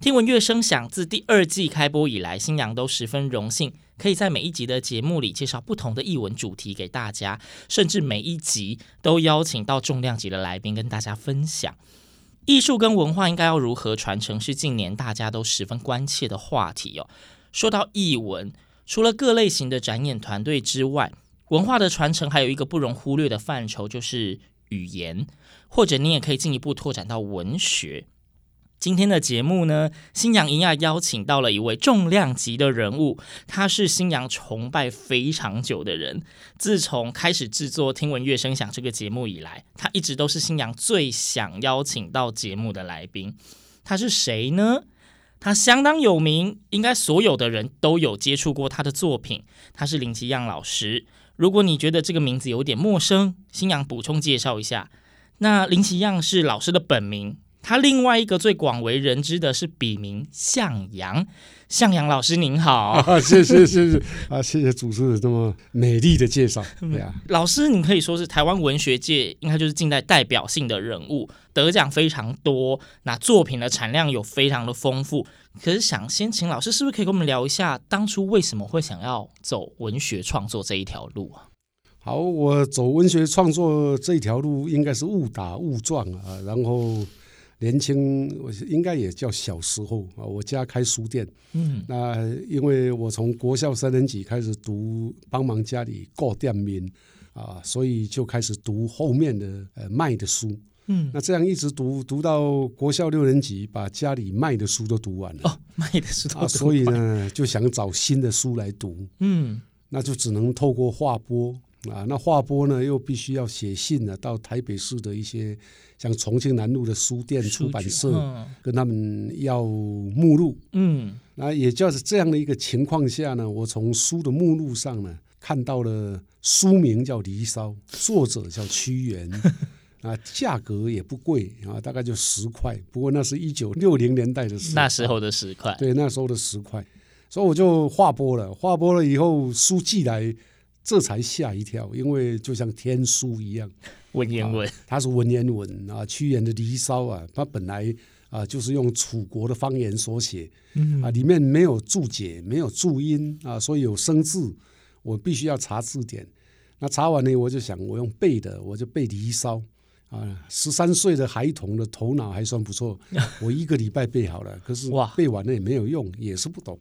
听闻乐声响自第二季开播以来，新娘都十分荣幸，可以在每一集的节目里介绍不同的译文主题给大家，甚至每一集都邀请到重量级的来宾跟大家分享。艺术跟文化应该要如何传承，是近年大家都十分关切的话题哦。说到译文，除了各类型的展演团队之外，文化的传承还有一个不容忽略的范畴，就是语言，或者你也可以进一步拓展到文学。今天的节目呢，新阳一样邀请到了一位重量级的人物，他是新阳崇拜非常久的人。自从开始制作《听闻乐声响》这个节目以来，他一直都是新阳最想邀请到节目的来宾。他是谁呢？他相当有名，应该所有的人都有接触过他的作品。他是林奇样老师。如果你觉得这个名字有点陌生，新阳补充介绍一下。那林奇样是老师的本名，他另外一个最广为人知的是笔名向阳。向阳老师您好，啊，谢谢谢谢啊，谢谢主持人这么美丽的介绍。对啊，老师你可以说是台湾文学界应该就是近代代表性的人物，得奖非常多，那作品的产量有非常的丰富。可是想先请老师，是不是可以跟我们聊一下，当初为什么会想要走文学创作这一条路啊？好，我走文学创作这条路应该是误打误撞啊，然后。年轻，我应该也叫小时候啊。我家开书店，嗯，那因为我从国校三年级开始读，帮忙家里过店名啊，所以就开始读后面的呃卖的书，嗯，那这样一直读读到国校六年级，把家里卖的书都读完了。哦，卖的书都读完了。啊，所以呢，就想找新的书来读，嗯，那就只能透过画拨啊，那画拨呢又必须要写信呢，到台北市的一些。像重庆南路的书店出版社跟他们要目录，嗯，那也就是这样的一个情况下呢，我从书的目录上呢看到了书名叫《离骚》，作者叫屈原，啊，价格也不贵啊，大概就十块，不过那是一九六零年代的时候，那时候的十块，对，那时候的十块，所以我就划拨了，划拨了以后书寄来，这才吓一跳，因为就像天书一样。文言文，它是文言文啊。屈原的《离骚》啊，它本来啊就是用楚国的方言所写，啊，里面没有注解，没有注音啊，所以有生字，我必须要查字典。那查完呢，我就想，我用背的，我就背《离骚》啊。十三岁的孩童的头脑还算不错，我一个礼拜背好了。可是背完了也没有用，也是不懂。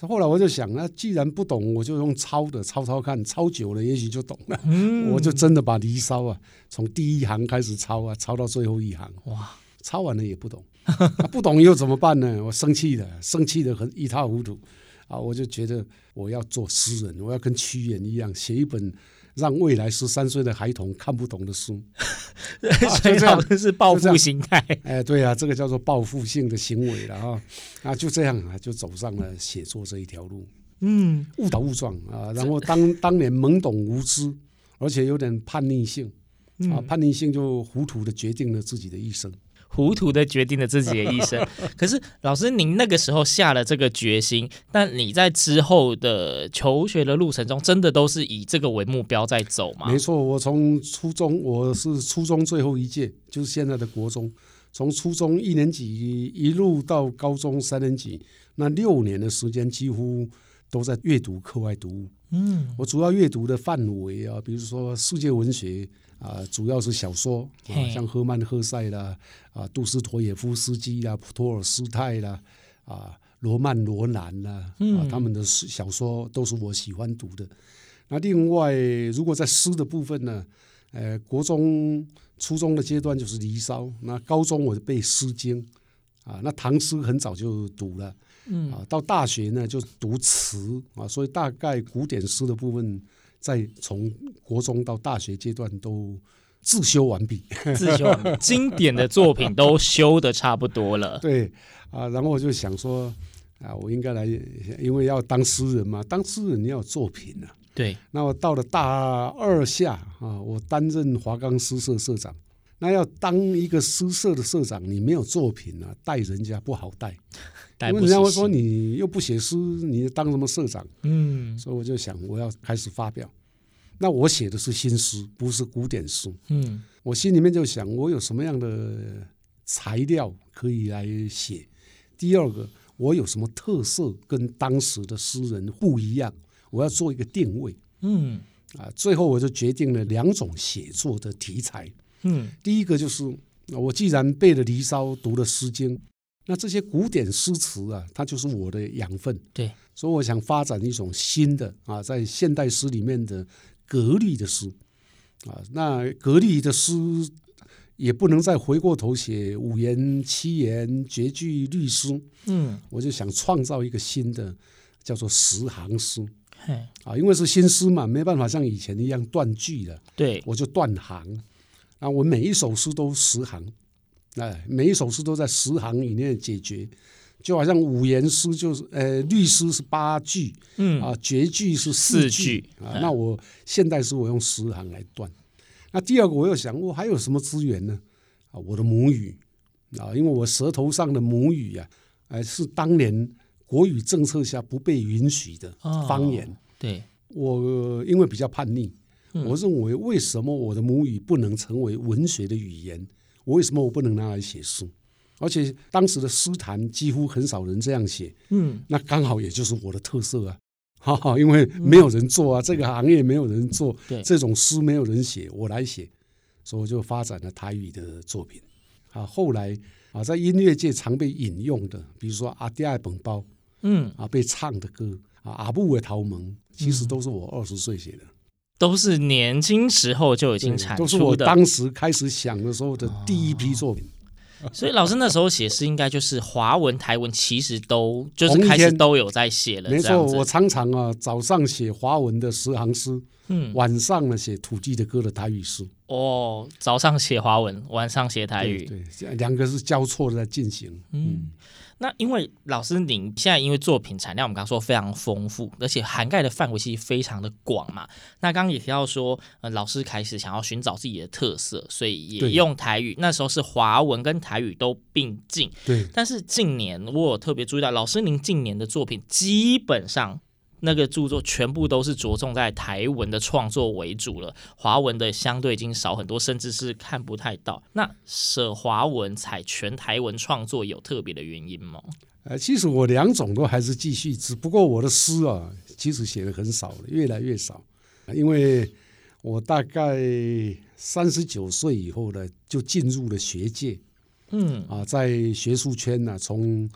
后来我就想，那既然不懂，我就用抄的抄抄看，抄久了也许就懂了。嗯、我就真的把《离骚》啊，从第一行开始抄啊，抄到最后一行。哇，抄完了也不懂，啊、不懂又怎么办呢？我生气的，生气的很一塌糊涂。啊，我就觉得我要做诗人，我要跟屈原一样，写一本。让未来十三岁的孩童看不懂的书，所以这样是报复心态。哎，对啊，这个叫做报复性的行为了啊！啊，就这样啊，就走上了写作这一条路。嗯，误打误撞啊，然后当当年懵懂无知，而且有点叛逆性啊，叛逆性就糊涂的决定了自己的一生。糊涂的决定了自己的一生。可是老师，您那个时候下了这个决心，但你在之后的求学的路程中，真的都是以这个为目标在走吗？没错，我从初中，我是初中最后一届，就是现在的国中，从初中一年级一路到高中三年级，那六年的时间几乎都在阅读课外读物。嗯，我主要阅读的范围啊，比如说世界文学。啊，主要是小说啊，像赫曼·赫塞啦，啊，杜斯妥也夫斯基啦，普托尔斯泰啦，啊，罗曼罗兰啦，啊，嗯。他们的小说都是我喜欢读的。那另外，如果在诗的部分呢，呃，国中、初中的阶段就是《离骚》，那高中我就背《诗经》，啊，那唐诗很早就读了，嗯。啊，到大学呢就读词啊，所以大概古典诗的部分，在从国中到大学阶段都自修完毕。自修完毕经典的作品都修的差不多了。对啊，然后我就想说啊，我应该来，因为要当诗人嘛，当诗人你要有作品啊。对，那我到了大二下啊，我担任华冈诗社社长。那要当一个诗社的社长，你没有作品啊，带人家不好带。因为人家会说你又不写诗，你当什么社长？嗯，所以我就想，我要开始发表。那我写的是新诗，不是古典诗。嗯，我心里面就想，我有什么样的材料可以来写？第二个，我有什么特色跟当时的诗人不一样？我要做一个定位，嗯，啊，最后我就决定了两种写作的题材，嗯，第一个就是我既然背了《离骚》，读了《诗经》，那这些古典诗词啊，它就是我的养分，对，所以我想发展一种新的啊，在现代诗里面的格律的诗，啊，那格律的诗也不能再回过头写五言、七言、绝句、律诗，嗯，我就想创造一个新的，叫做十行诗。嘿，啊，因为是新诗嘛，没办法像以前一样断句了，对，我就断行。啊，我每一首诗都十行，哎，每一首诗都在十行以内解决，就好像五言诗就是，呃，律诗是八句，嗯啊，绝句是四句，啊，嗯那我现代诗我用十行来断。那第二个我又想，我还有什么资源呢？啊，我的母语，啊，因为我舌头上的母语啊，哎，是当年。国语政策下不被允许的方言，哦、对我因为比较叛逆，嗯、我认为为什么我的母语不能成为文学的语言？我为什么我不能拿来写书？而且当时的诗坛几乎很少人这样写，嗯，那刚好也就是我的特色啊，哈哈，因为没有人做啊，嗯、这个行业没有人做，对。这种诗没有人写，我来写，所以我就发展了台语的作品。啊，后来啊，在音乐界常被引用的，比如说《阿迪爱本包》。嗯。啊，被唱的歌啊，阿布的桃盟，其实都是我二十岁写的，都是年轻时候就已经产出的，都是我当时开始想的时候的第一批作品。哦、所以老师那时候写诗，应该就是华文、台文，其实都就是开始都有在写了。没错，我常常啊，早上写华文的十行诗，嗯，晚上呢写土地的歌的台语诗。哦，早上写华文，晚上写台语，对，对，两个是交错的在进行，嗯。嗯那因为老师您现在因为作品产量我们刚刚说非常丰富，而且涵盖的范围其实非常的广嘛。那刚刚也提到说，呃，老师开始想要寻找自己的特色，所以也用台语。那时候是华文跟台语都并进。对。但是近年我有特别注意到，老师您近年的作品基本上。那个著作全部都是着重在台文的创作为主了，华文的相对已经少很多，甚至是看不太到。那舍华文采全台文创作有特别的原因吗？呃，其实我两种都还是继续，只不过我的诗啊，其实写的很少了，越来越少。因为我大概三十九岁以后呢，就进入了学界，嗯啊，在学术圈呢、啊，从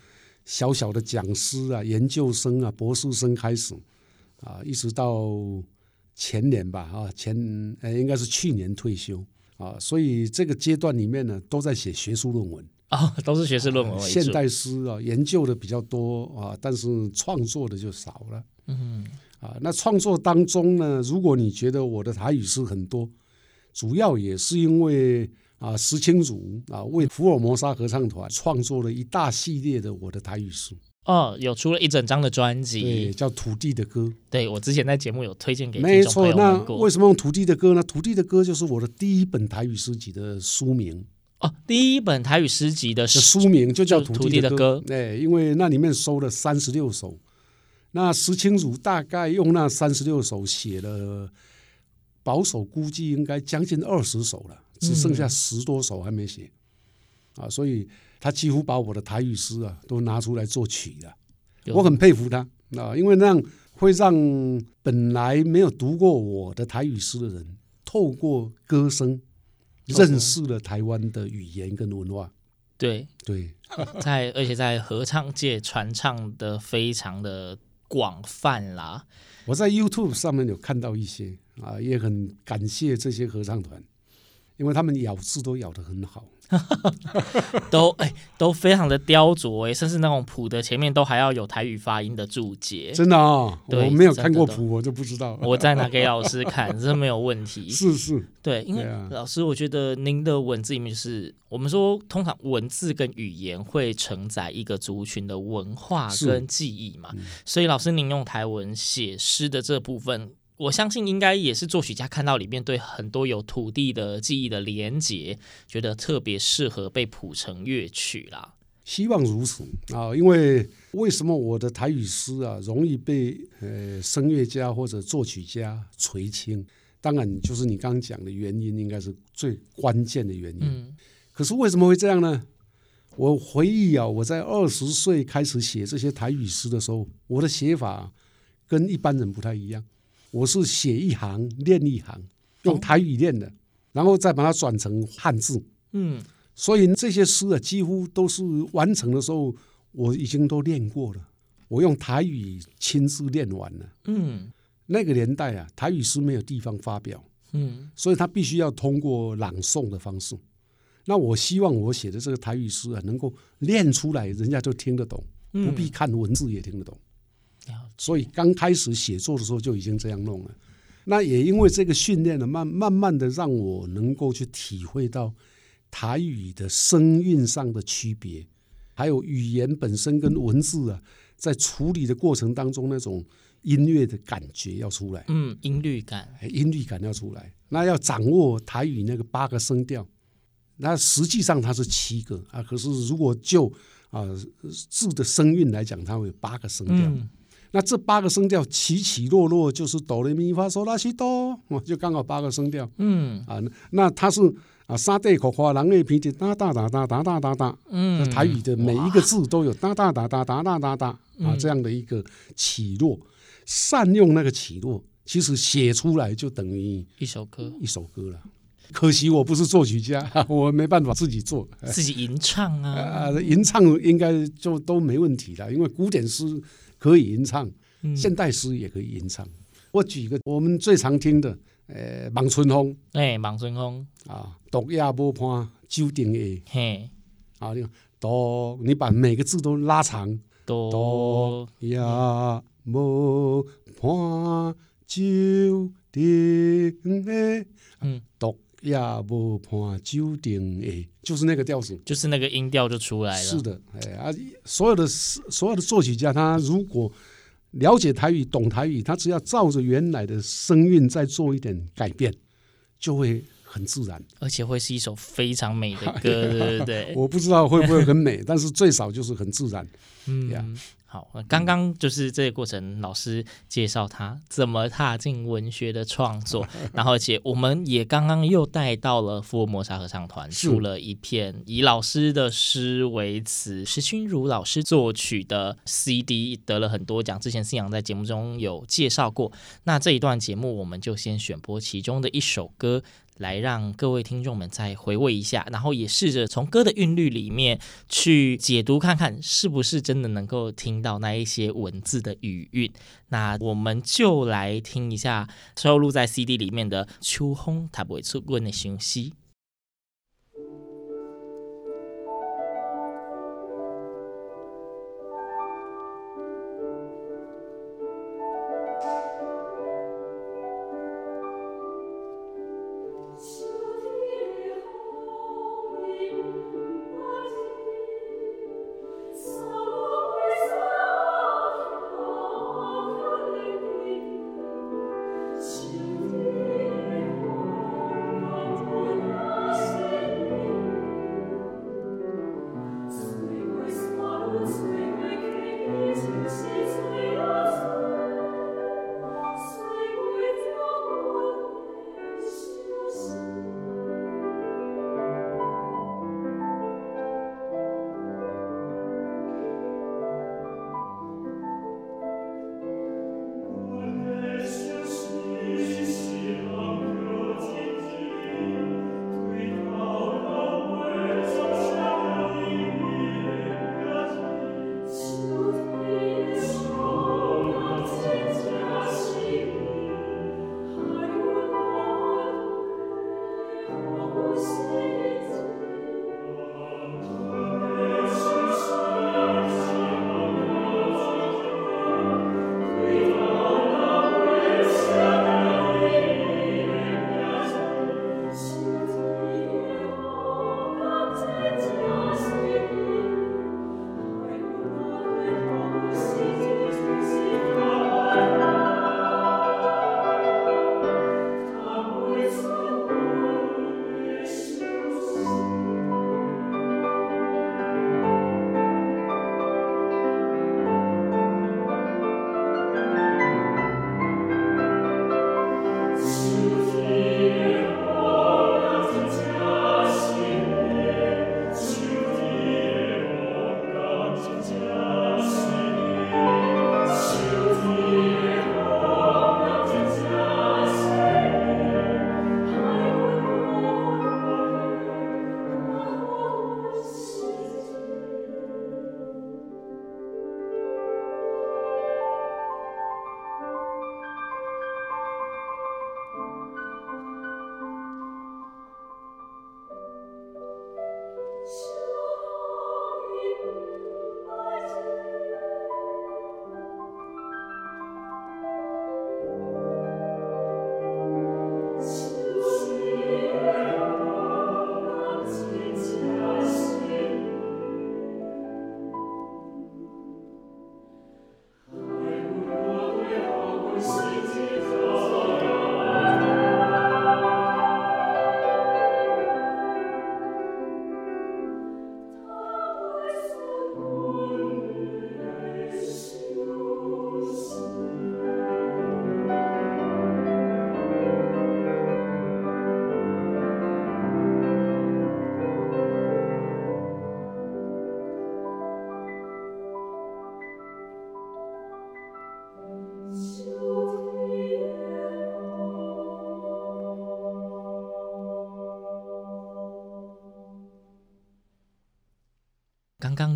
小小的讲师啊，研究生啊，博士生开始，啊，一直到前年吧，啊，前呃应该是去年退休啊，所以这个阶段里面呢，都在写学术论文啊、哦，都是学术论文现代诗啊，研究的比较多啊，但是创作的就少了。嗯，啊，那创作当中呢，如果你觉得我的台语诗很多，主要也是因为。啊，石青儒啊，为福尔摩沙合唱团创作了一大系列的我的台语书哦，有出了一整张的专辑，对，叫《土地的歌》。对，我之前在节目有推荐给没错，那为什么用《土地的歌》呢？《土地的歌》就是我的第一本台语诗集的书名哦，第一本台语诗集的书名就叫《土地的歌》。哎，因为那里面收了三十六首，那石青儒大概用那三十六首写了，保守估计应该将近二十首了。只剩下十多首还没写，嗯、啊，所以他几乎把我的台语诗啊都拿出来做曲了。我很佩服他啊，因为那样会让本来没有读过我的台语诗的人，透过歌声认识了台湾的语言跟文化。对对，在而且在合唱界传唱的非常的广泛啦。我在 YouTube 上面有看到一些啊，也很感谢这些合唱团，因为他们咬字都咬得很好。都哎、欸，都非常的雕琢哎，甚至那种谱的前面都还要有台语发音的注解。真的啊、哦，我没有看过谱，我就不知道。我再拿给老师看，这没有问题。是是，对，因为老师，我觉得您的文字里面就是我们说，通常文字跟语言会承载一个族群的文化跟记忆嘛，所以老师您用台文写诗的这部分。我相信应该也是作曲家看到里面对很多有土地的记忆的连结，觉得特别适合被谱成乐曲啦。希望如此啊，因为为什么我的台语诗啊容易被呃声乐家或者作曲家垂青？当然就是你刚刚讲的原因，应该是最关键的原因。嗯。可是为什么会这样呢？我回忆啊，我在二十岁开始写这些台语诗的时候，我的写法跟一般人不太一样。我是写一行练一行，用台语练的，然后再把它转成汉字。嗯，所以这些诗啊，几乎都是完成的时候，我已经都练过了。我用台语亲自练完了。嗯，那个年代啊，台语诗没有地方发表。嗯，所以他必须要通过朗诵的方式。那我希望我写的这个台语诗啊，能够练出来，人家就听得懂，不必看文字也听得懂。所以刚开始写作的时候就已经这样弄了，那也因为这个训练呢，慢慢慢的让我能够去体会到台语的声韵上的区别，还有语言本身跟文字啊，在处理的过程当中那种音乐的感觉要出来，嗯，音律感，音律感要出来，那要掌握台语那个八个声调，那实际上它是七个啊，可是如果就啊字的声韵来讲，它会有八个声调。嗯那这八个声调起起落落就是哆来咪发嗦拉西哆，就刚好八个声调。嗯啊，那它是啊，沙地口花狼的鼻子哒哒哒哒哒哒哒哒。嗯，台语的每一个字都有哒哒哒哒哒哒哒哒啊这样的一个起落，善用那个起落，其实写出来就等于一首歌，一首歌了。可惜我不是作曲家，我没办法自己做，自己吟唱啊，啊，吟唱应该就都没问题了，因为古典诗。可以吟唱，现代诗也可以吟唱。嗯、我举一个我们最常听的，呃，望春风。哎，望春风啊，独夜无伴酒定下。嘿，啊，你看，独，你把每个字都拉长。独夜无伴酒定下。嗯，独夜无伴酒亭下，就是那个调子，就是那个音调就出来了。是的，哎啊，所有的所有的作曲家，他如果了解台语、懂台语，他只要照着原来的声韵再做一点改变，就会很自然，而且会是一首非常美的歌，对不对？我不知道会不会很美，但是最少就是很自然。嗯。Yeah. 好，刚刚就是这个过程，老师介绍他怎么踏进文学的创作，然后而且我们也刚刚又带到了福尔摩沙合唱团出了一片以老师的诗为词，石君如老师作曲的 CD，得了很多奖。之前信仰在节目中有介绍过，那这一段节目我们就先选播其中的一首歌。来让各位听众们再回味一下，然后也试着从歌的韵律里面去解读看看，是不是真的能够听到那一些文字的语韵。那我们就来听一下收录在 CD 里面的《秋风它不会出阮的相思》。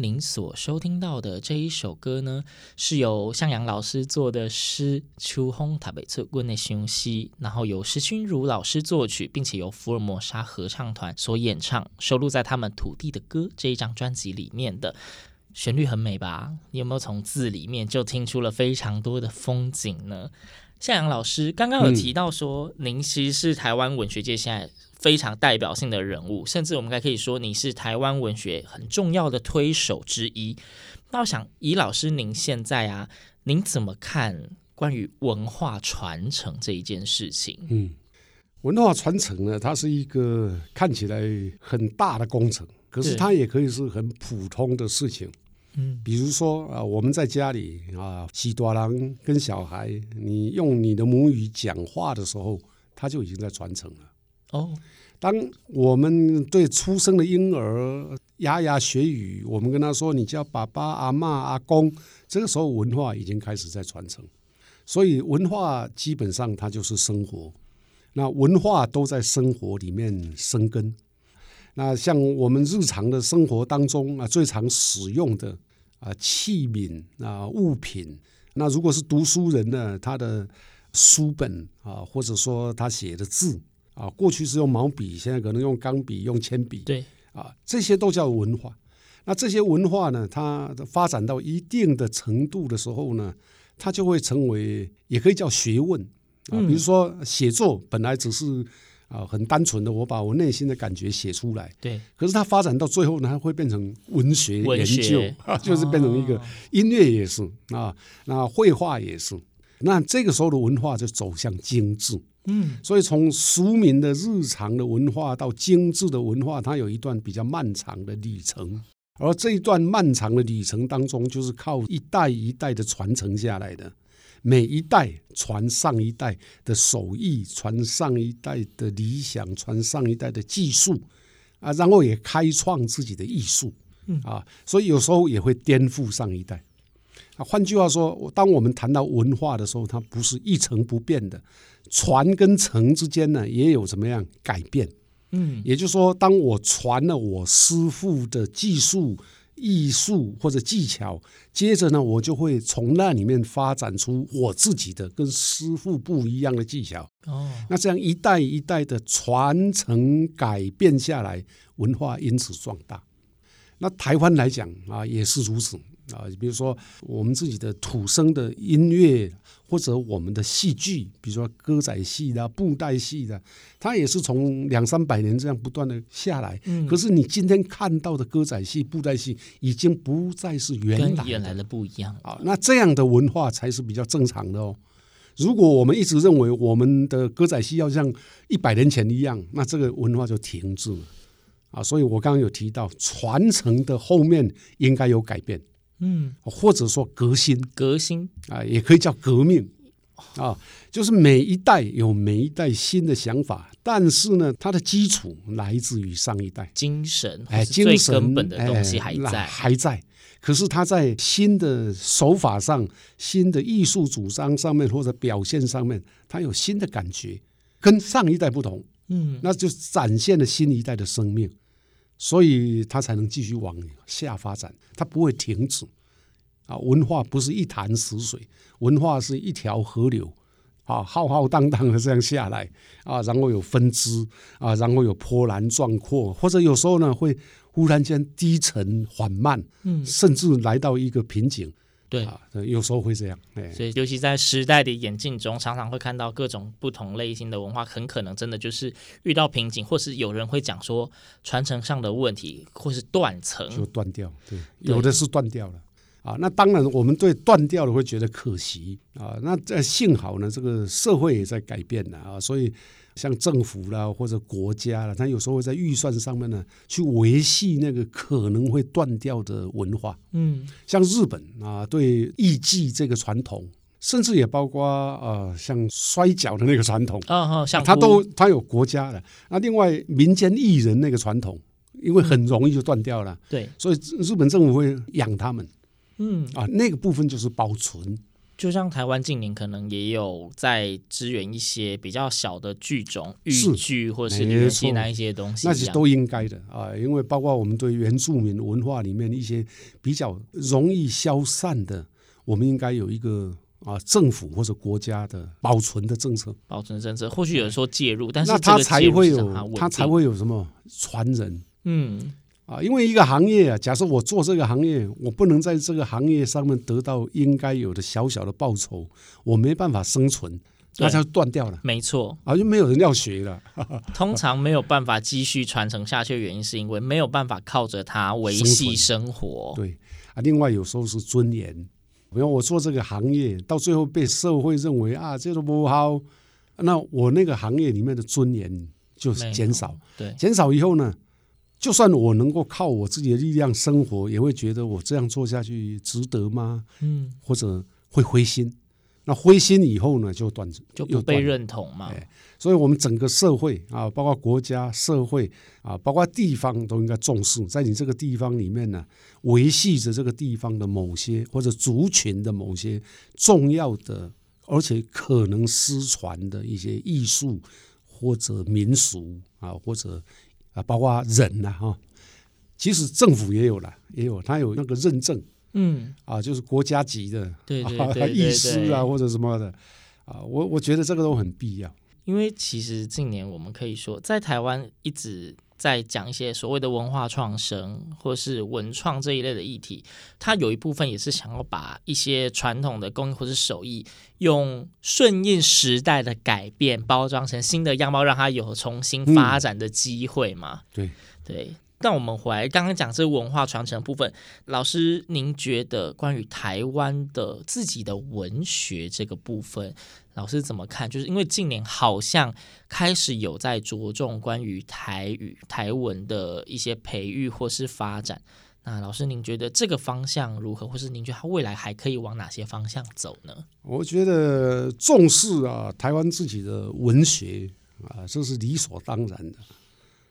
您所收听到的这一首歌呢，是由向阳老师做的诗《秋风台北侧温的雄西》，然后由石君如老师作曲，并且由福尔摩沙合唱团所演唱，收录在他们《土地的歌》这一张专辑里面的。旋律很美吧？你有没有从字里面就听出了非常多的风景呢？向阳老师刚刚有提到说，您其实是台湾文学界现在非常代表性的人物，甚至我们还可以说你是台湾文学很重要的推手之一。那我想，以老师您现在啊，您怎么看关于文化传承这一件事情？嗯，文化传承呢，它是一个看起来很大的工程，可是它也可以是很普通的事情。嗯，比如说啊，我们在家里啊，喜多郎跟小孩，你用你的母语讲话的时候，他就已经在传承了。哦，当我们对出生的婴儿牙牙学语，我们跟他说，你叫爸爸、阿嬷、阿公，这个时候文化已经开始在传承。所以文化基本上它就是生活，那文化都在生活里面生根。那像我们日常的生活当中啊，最常使用的啊器皿啊物品，那如果是读书人呢，他的书本啊，或者说他写的字啊，过去是用毛笔，现在可能用钢笔、用铅笔，对啊，这些都叫文化。那这些文化呢，它发展到一定的程度的时候呢，它就会成为，也可以叫学问啊。比如说写作本来只是。啊，很单纯的，我把我内心的感觉写出来。对，可是它发展到最后呢，它会变成文学研究，就是变成一个音乐也是啊，那绘画也是。那这个时候的文化就走向精致。嗯，所以从俗民的日常的文化到精致的文化，它有一段比较漫长的旅程。而这一段漫长的旅程当中，就是靠一代一代的传承下来的。每一代传上一代的手艺，传上一代的理想，传上一代的技术啊，然后也开创自己的艺术啊，所以有时候也会颠覆上一代。啊，换句话说，当我们谈到文化的时候，它不是一成不变的，传跟承之间呢，也有怎么样改变？嗯，也就是说，当我传了我师傅的技术。艺术或者技巧，接着呢，我就会从那里面发展出我自己的跟师傅不一样的技巧。哦，那这样一代一代的传承改变下来，文化因此壮大。那台湾来讲啊，也是如此。啊，比如说我们自己的土生的音乐，或者我们的戏剧，比如说歌仔戏的、布袋戏的，它也是从两三百年这样不断的下来。嗯，可是你今天看到的歌仔戏、布袋戏，已经不再是原来原来的不一样啊。那这样的文化才是比较正常的哦。如果我们一直认为我们的歌仔戏要像一百年前一样，那这个文化就停滞了啊。所以我刚刚有提到，传承的后面应该有改变。嗯，或者说革新，革新。啊，也可以叫革命。啊，就是每一代有每一代新的想法，但是呢，它的基础来自于上一代。精神，哎，精神根本的东西还在，还在。可是它在新的手法上、新的艺术主张上面或者表现上面，它有新的感觉，跟上一代不同。嗯，那就展现了新一代的生命。所以它才能继续往下发展，它不会停止啊！文化不是一潭死水，文化是一条河流啊，浩浩荡荡的这样下来啊，然后有分支啊，然后有波澜壮阔，或者有时候呢会忽然间低沉缓慢，嗯，甚至来到一个瓶颈。对啊，有时候会这样，哎，所以尤其在时代的演进中，常常会看到各种不同类型的文化，很可能真的就是遇到瓶颈，或是有人会讲说传承上的问题，或是断层就断掉，对，有的是断掉了啊。那当然，我们对断掉了会觉得可惜啊。那这幸好呢，这个社会也在改变了啊，所以。像政府啦，或者国家啦，他有时候会在预算上面呢，去维系那个可能会断掉的文化。嗯，像日本啊，对艺伎这个传统，甚至也包括呃，像摔跤的那个传统啊，像他都他有国家的。那另外民间艺人那个传统，因为很容易就断掉了，对，所以日本政府会养他们。嗯，啊，那个部分就是保存。就像台湾近年可能也有在支援一些比较小的剧种，豫剧或者是连戏那一些东西，那是都应该的啊，因为包括我们对原住民文化里面一些比较容易消散的，我们应该有一个啊政府或者国家的保存的政策，保存政策，或许有人说介入，但是那他才会有他才会有什么传人，嗯。啊，因为一个行业啊，假设我做这个行业，我不能在这个行业上面得到应该有的小小的报酬，我没办法生存，那就断掉了。没错，啊，就没有人要学了。通常没有办法继续传承下去的原因，是因为没有办法靠着它维系生活。对啊，另外有时候是尊严，比如我做这个行业，到最后被社会认为啊，这个不好，那我那个行业里面的尊严就减少。对，减少以后呢？就算我能够靠我自己的力量生活，也会觉得我这样做下去值得吗？嗯，或者会灰心。那灰心以后呢，就断，就不被认同嘛。所以，我们整个社会啊，包括国家、社会啊，包括地方，都应该重视，在你这个地方里面呢，维系着这个地方的某些或者族群的某些重要的，而且可能失传的一些艺术或者民俗啊，或者。啊，包括人呐，哈，其实政府也有了，也有，他有那个认证，嗯，啊，就是国家级的，对对对，医师啊，或者什么的，啊，我我觉得这个都很必要。因为其实近年我们可以说，在台湾一直在讲一些所谓的文化创生或是文创这一类的议题，它有一部分也是想要把一些传统的工艺或是手艺，用顺应时代的改变，包装成新的样貌，让它有重新发展的机会嘛。嗯、对对。但我们回来刚刚讲这文化传承的部分，老师您觉得关于台湾的自己的文学这个部分，老师怎么看？就是因为近年好像开始有在着重关于台语、台文的一些培育或是发展。那老师您觉得这个方向如何？或是您觉得它未来还可以往哪些方向走呢？我觉得重视啊，台湾自己的文学啊，这是理所当然的。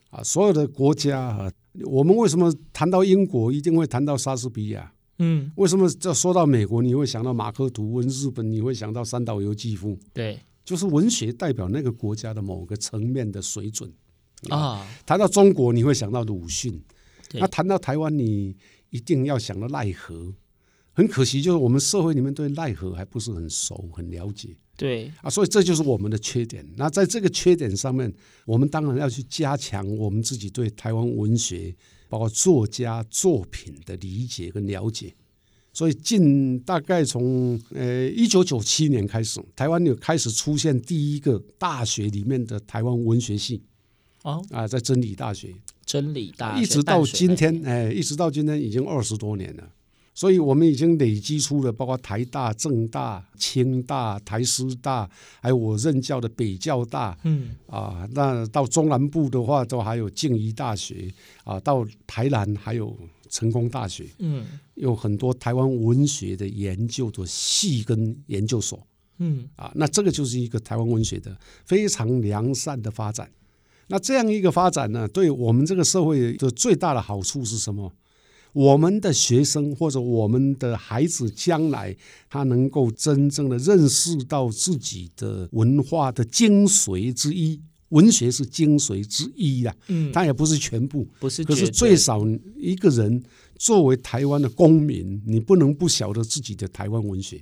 啊，所有的国家啊，我们为什么谈到英国一定会谈到莎士比亚？嗯，为什么这说到美国你会想到马克吐温？日本你会想到三岛由纪夫？对，就是文学代表那个国家的某个层面的水准啊。谈到中国你会想到鲁迅，那谈到台湾你一定要想到奈何。很可惜，就是我们社会里面对奈何还不是很熟、很了解。对啊，所以这就是我们的缺点。那在这个缺点上面，我们当然要去加强我们自己对台湾文学，包括作家作品的理解跟了解。所以近大概从呃一九九七年开始，台湾有开始出现第一个大学里面的台湾文学系。哦啊，在真理大学，真理大学，一直到今天，哎，一直到今天已经二十多年了。所以，我们已经累积出了包括台大、政大、清大、台师大，还有我任教的北教大，嗯啊，那到中南部的话，都还有静宜大学啊，到台南还有成功大学，嗯，有很多台湾文学的研究的系跟研究所，嗯啊，那这个就是一个台湾文学的非常良善的发展。那这样一个发展呢，对我们这个社会的最大的好处是什么？我们的学生或者我们的孩子将来，他能够真正的认识到自己的文化的精髓之一，文学是精髓之一呀。嗯，它也不是全部，不是。可是最少一个人作为台湾的公民，你不能不晓得自己的台湾文学。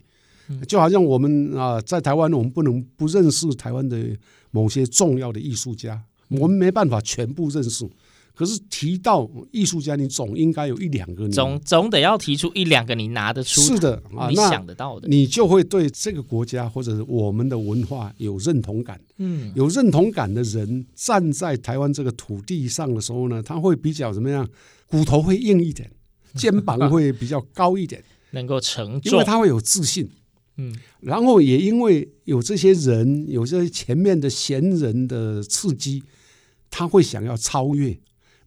就好像我们啊，在台湾，我们不能不认识台湾的某些重要的艺术家，我们没办法全部认识。可是提到艺术家，你总应该有一两个你，总总得要提出一两个你拿得出，是的啊，你想得到的，你就会对这个国家或者是我们的文化有认同感。嗯，有认同感的人站在台湾这个土地上的时候呢，他会比较怎么样？骨头会硬一点，肩膀会比较高一点，能够承重，因为他会有自信。嗯，然后也因为有这些人，有这些前面的贤人的刺激，他会想要超越。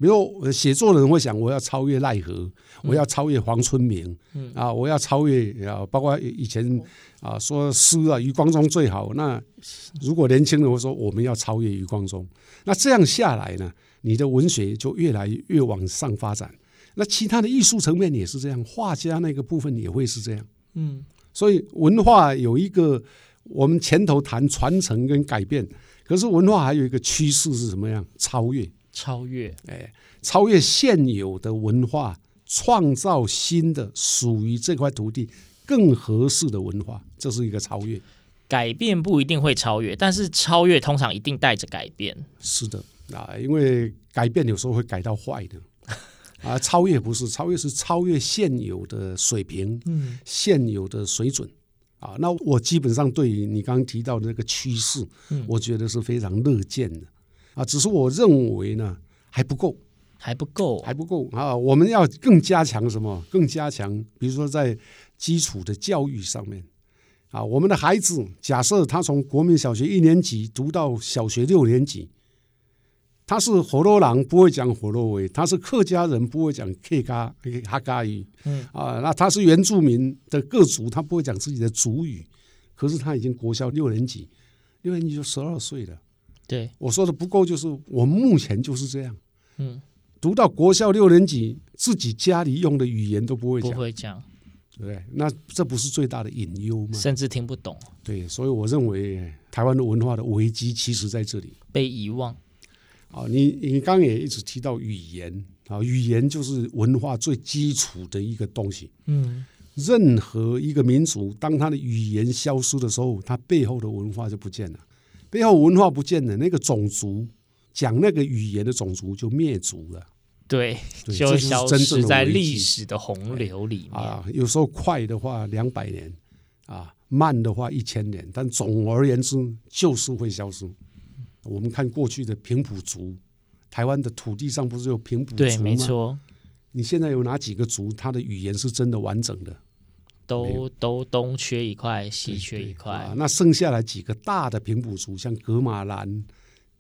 比如写作的人会想，我要超越奈何，我要超越黄春明，嗯、啊，我要超越啊，包括以前啊说诗啊，余光中最好。那如果年轻人会说，我们要超越余光中，那这样下来呢，你的文学就越来越往上发展。那其他的艺术层面也是这样，画家那个部分也会是这样。嗯，所以文化有一个，我们前头谈传承跟改变，可是文化还有一个趋势是什么样？超越，超越，哎，超越现有的文化，创造新的属于这块土地更合适的文化，这是一个超越。改变不一定会超越，但是超越通常一定带着改变。是的啊，因为改变有时候会改到坏的。啊，超越不是超越，是超越现有的水平，嗯，现有的水准啊。那我基本上对于你刚刚提到的那个趋势，嗯，我觉得是非常乐见的啊。只是我认为呢，还不够，还不够，还不够啊。我们要更加强什么？更加强，比如说在基础的教育上面啊。我们的孩子，假设他从国民小学一年级读到小学六年级。他是火罗郎，不会讲火罗维；他是客家人，不会讲客家哈嘎语。嗯啊，那他是原住民的各族，他不会讲自己的族语。可是他已经国小六年级，六年级就十二岁了。对，我说的不够，就是我目前就是这样。嗯，读到国校六年级，自己家里用的语言都不会讲，不会讲，对，那这不是最大的隐忧吗？甚至听不懂。对，所以我认为台湾的文化的危机其实在这里，被遗忘。啊，你你刚刚也一直提到语言啊，语言就是文化最基础的一个东西。嗯，任何一个民族，当他的语言消失的时候，他背后的文化就不见了。背后文化不见了，那个种族讲那个语言的种族就灭族了。对，对就消失在历史的洪流里面。啊，有时候快的话两百年，啊，慢的话一千年，但总而言之就是会消失。我们看过去的平埔族，台湾的土地上不是有平埔族吗？对，没错。你现在有哪几个族，他的语言是真的完整的？都都东缺一块，西缺一块。啊，那剩下来几个大的平埔族，像噶玛兰，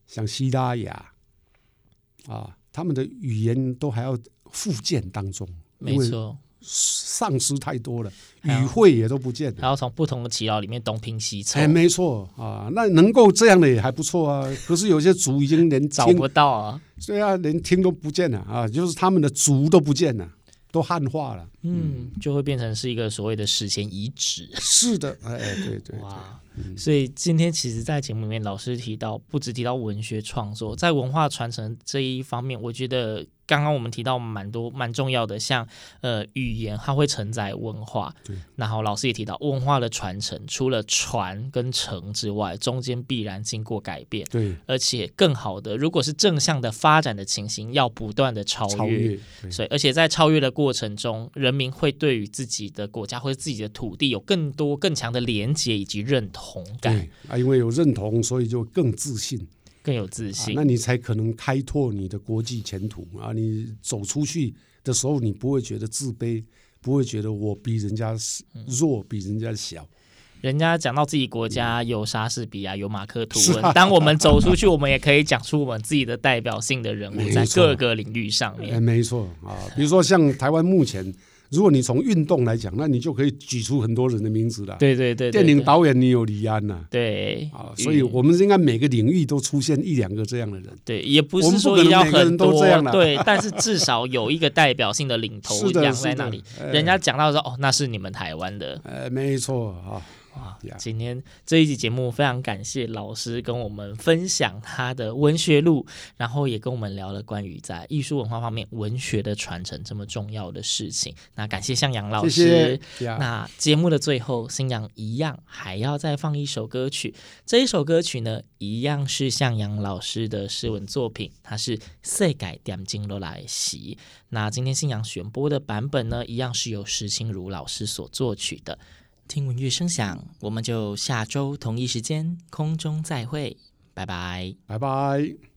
像西拉雅，啊，他们的语言都还要复建当中。没错。丧失太多了，语汇也都不见了，还要从不同的耆老里面东拼西凑。哎，没错啊，那能够这样的也还不错啊。可是有些族已经连找不到啊，对啊，连听都不见了啊，就是他们的族都不见了，都汉化了，嗯，就会变成是一个所谓的史前遗址。是的，哎，对对，对。哇。所以今天其实，在节目里面，老师提到不只提到文学创作，在文化传承这一方面，我觉得刚刚我们提到蛮多蛮重要的，像呃语言，它会承载文化。对。然后老师也提到文化的传承，除了传跟承之外，中间必然经过改变。对。而且更好的，如果是正向的发展的情形，要不断的超越。超越。所以，而且在超越的过程中，人民会对于自己的国家或者自己的土地有更多更强的连结以及认同。同感啊，因为有认同，所以就更自信，更有自信，啊，那你才可能开拓你的国际前途啊！你走出去的时候，你不会觉得自卑，不会觉得我比人家弱，比人家小。人家讲到自己国家有莎士比亚，有马克吐温，啊，当我们走出去，我们也可以讲出我们自己的代表性的人物，在各个领域上面。哎，没错啊，比如说像台湾目前。如果你从运动来讲，那你就可以举出很多人的名字了。对对对，对，电影导演你有李安呐。对啊，所以我们应该每个领域都出现一两个这样的人。对，也不是说一定要很多。对，但是至少有一个代表性的领头 羊在那里。人家讲到说，哦，那是你们台湾的。呃，没错啊。哇，今天这一集节目非常感谢老师跟我们分享他的文学路，然后也跟我们聊了关于在艺术文化方面文学的传承这么重要的事情。那感谢向阳老师。谢谢。那节目的最后，新阳一样还要再放一首歌曲。这一首歌曲呢，一样是向阳老师的诗文作品，它是《世改点金罗来袭》。那今天新阳选播的版本呢，一样是由石清如老师所作曲的。听闻乐声响，我们就下周同一时间空中再会，拜拜，拜拜。